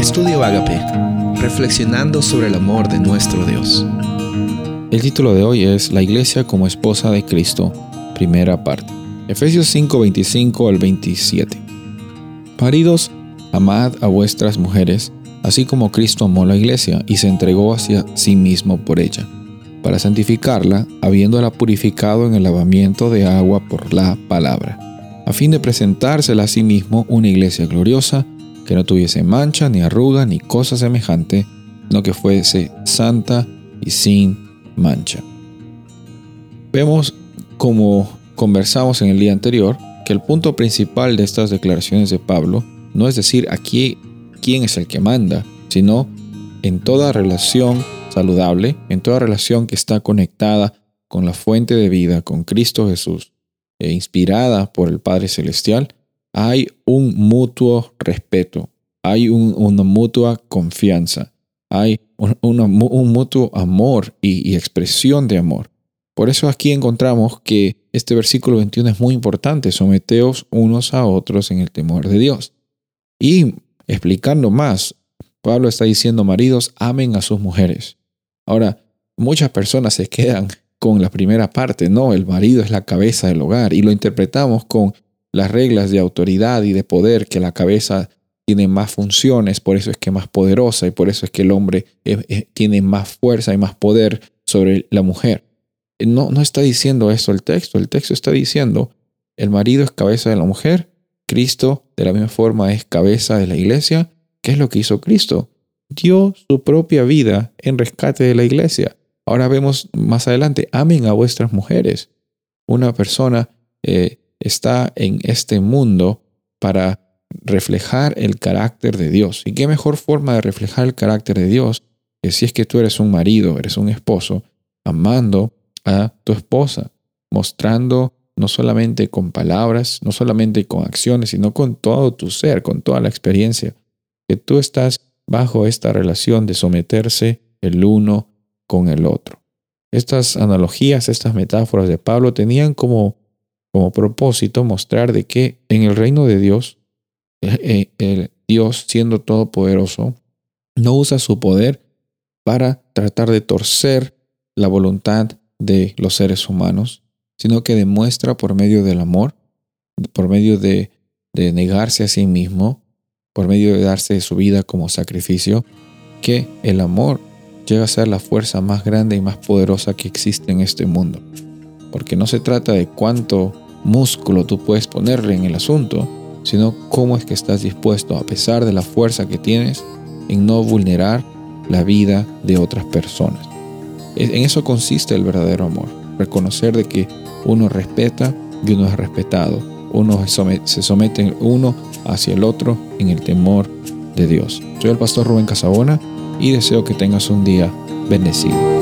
Estudio Agape, reflexionando sobre el amor de nuestro Dios. El título de hoy es La Iglesia como esposa de Cristo, primera parte. Efesios 5, 25 al 27. Maridos, amad a vuestras mujeres, así como Cristo amó la iglesia y se entregó hacia sí mismo por ella, para santificarla, habiéndola purificado en el lavamiento de agua por la palabra, a fin de presentársela a sí mismo una iglesia gloriosa, que no tuviese mancha, ni arruga, ni cosa semejante, sino que fuese santa y sin mancha. Vemos, como conversamos en el día anterior, que el punto principal de estas declaraciones de Pablo no es decir aquí quién es el que manda, sino en toda relación saludable, en toda relación que está conectada con la fuente de vida, con Cristo Jesús, e inspirada por el Padre Celestial, hay un mutuo respeto, hay una mutua confianza, hay un, mutuo amor y, y, expresión de amor. Por eso aquí encontramos que este versículo 21 es muy importante, someteos unos a otros en el temor de Dios. Y explicando más, Pablo está diciendo, maridos, amen a sus mujeres. Ahora, muchas personas se quedan con la primera parte, no, el marido es la cabeza del hogar y lo interpretamos con las reglas de autoridad y de poder, que la cabeza tiene más funciones, por eso es que es más poderosa y por eso es que el hombre tiene más fuerza y más poder sobre la mujer. No, no está diciendo eso el texto, el texto está diciendo, el marido es cabeza de la mujer, Cristo de la misma forma es cabeza de la iglesia. ¿Qué es lo que hizo Cristo? Dio su propia vida en rescate de la iglesia. Ahora vemos más adelante, amen a vuestras mujeres. Una persona eh, está en este mundo para reflejar el carácter de Dios. ¿Y qué mejor forma de reflejar el carácter de Dios que si es que tú eres un marido, eres un esposo, amando a tu esposa, mostrando no solamente con palabras, no solamente con acciones, sino con todo tu ser, con toda la experiencia, que tú estás bajo esta relación de someterse el uno con el otro. Estas analogías, estas metáforas de Pablo tenían como como propósito mostrar de que en el reino de Dios, eh, eh, el Dios siendo todopoderoso, no usa su poder para tratar de torcer la voluntad de los seres humanos, sino que demuestra por medio del amor, por medio de, de negarse a sí mismo, por medio de darse su vida como sacrificio, que el amor llega a ser la fuerza más grande y más poderosa que existe en este mundo. Porque no se trata de cuánto músculo tú puedes ponerle en el asunto, sino cómo es que estás dispuesto, a pesar de la fuerza que tienes, en no vulnerar la vida de otras personas. En eso consiste el verdadero amor, reconocer de que uno respeta y uno es respetado, uno se somete uno hacia el otro en el temor de Dios. Soy el pastor Rubén Casabona y deseo que tengas un día bendecido.